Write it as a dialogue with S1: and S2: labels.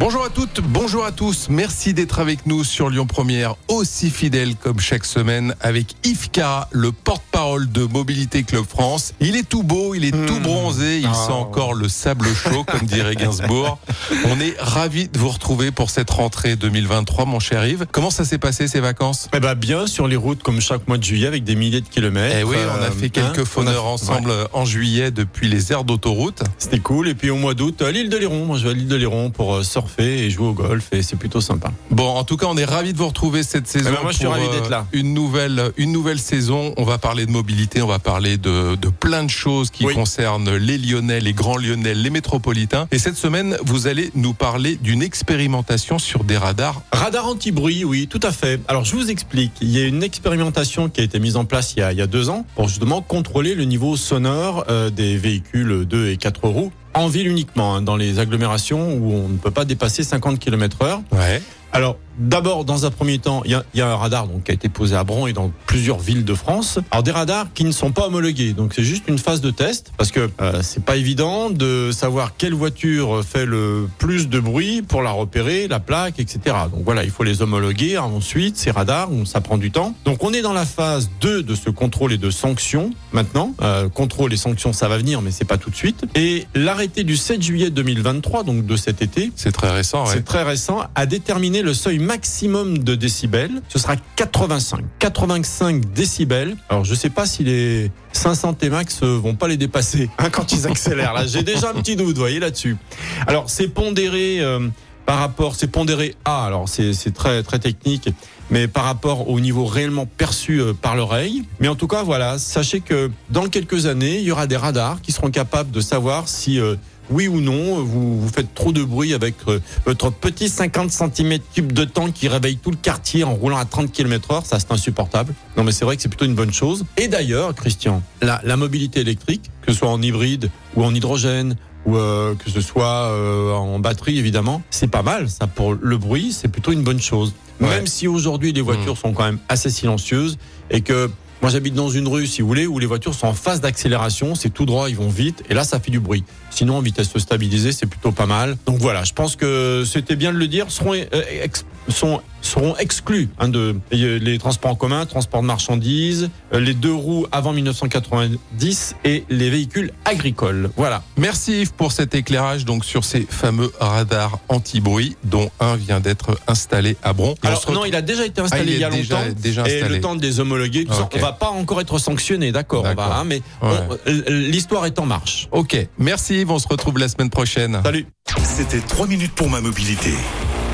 S1: Bonjour à toutes, bonjour à tous. Merci d'être avec nous sur Lyon Première, aussi fidèle comme chaque semaine avec Yves Cara, le porte-parole de Mobilité Club France. Il est tout beau, il est tout bronzé, il sent encore le sable chaud, comme dirait Gainsbourg. On est ravis de vous retrouver pour cette rentrée 2023, mon cher Yves. Comment ça s'est passé ces vacances?
S2: Eh ben bien sur les routes comme chaque mois de juillet avec des milliers de kilomètres.
S1: Eh oui, on a
S2: Euh,
S1: fait quelques
S2: hein,
S1: fauneurs
S2: a-
S1: ensemble
S2: ouais,
S1: en juillet depuis les aires d'autoroute.
S2: C'était cool. Et puis au mois d'août, à l'île de Léron. Moi je vais à l'île de Léron pour euh, surfer et jouer au golf et c'est plutôt sympa.
S1: Bon, en tout cas, on est ravis de vous retrouver cette saison.
S2: Eh ben, moi, je suis ravi
S1: euh,
S2: d'être là.
S1: Une nouvelle, une nouvelle saison. On va parler de mobilité, on va parler de, de plein de choses qui
S2: Oui.
S1: concernent les Lyonnais, les grands Lyonnais, les métropolitains. Et cette semaine, vous allez nous parler d'une expérimentation sur des radars.
S2: Radar anti-bruit, oui, tout à fait. Alors je vous explique. Il y a une expérimentation qui a été mise en place il y a, il y a deux ans pour justement contrôler le niveau sonore euh, des véhicules 2 et 4 roues en ville uniquement, hein, dans les agglomérations où on ne peut pas dépasser 50 km heure.
S1: Ouais.
S2: Alors, d'abord, dans un premier temps, il y y a un radar donc, qui a été posé à Bron et dans plusieurs villes de France. Alors, des radars qui ne sont pas homologués. Donc, c'est juste une phase de test parce que euh, c'est pas évident de savoir quelle voiture fait le plus de bruit pour la repérer, la plaque, etc. Donc, voilà, il faut les homologuer. Ensuite, ces radars, ça prend du temps. Donc, on est dans la phase 2 de ce contrôle et de sanction maintenant. Euh, contrôle et sanction, ça va venir, mais c'est pas tout de suite. Et l'arrêté du 7 juillet 2023, donc de cet été,
S1: C'est très récent. ouais.
S2: c'est très récent, a déterminé le seuil maximum de décibels. Ce sera 85. 85 décibels. Alors, je sais pas si les 500 T-Max euh, vont pas les dépasser hein, quand ils accélèrent. Là, j'ai déjà un petit doute, vous voyez, là-dessus. Alors, c'est pondéré euh, par rapport, c'est pondéré A. Alors, c'est très, très technique. Mais par rapport au niveau réellement perçu euh, par l'oreille. Mais en tout cas, voilà, sachez que dans quelques années, il y aura des radars qui seront capables de savoir si euh, oui ou non, vous, vous faites trop de bruit avec euh, votre petit 50 cm cube de temps qui réveille tout le quartier en roulant à 30 km heure, ça c'est insupportable. Non mais c'est vrai que c'est plutôt une bonne chose. Et d'ailleurs, Christian, la, la mobilité électrique, que ce soit en hybride ou en hydrogène, ou euh, que ce soit euh, en batterie évidemment, c'est pas mal ça pour le bruit, c'est plutôt une bonne chose.
S1: Ouais.
S2: Même si aujourd'hui les voitures sont quand même assez silencieuses et que moi j'habite dans une rue si vous voulez où les voitures sont en phase d'accélération, c'est tout droit, ils vont vite et là ça fait du bruit. Sinon en vitesse stabilisée, c'est plutôt pas mal. Donc voilà, je pense que c'était bien de le dire, seront euh, ex- sont seront exclus hein, de les transports en commun, transports de marchandises, euh, les deux roues avant 1990 et les véhicules agricoles. Voilà.
S1: Merci Yves pour cet éclairage donc sur ces fameux radars anti-bruit dont un vient d'être installé à Bron. Et on
S2: Alors non, il a déjà été
S1: Ah,
S2: installé
S1: il est
S2: il y a
S1: déjà-
S2: longtemps.
S1: déjà
S2: et
S1: installé.
S2: le temps de les homologuer, tout ça,
S1: Ok.
S2: on va pas encore être sanctionné, d'accord, on va,
S1: D'accord.
S2: hein, mais
S1: Ouais.
S2: euh, l'histoire est en marche.
S1: Ok, merci Yves, on se retrouve la semaine prochaine.
S2: Salut.
S3: C'était 3 minutes pour ma mobilité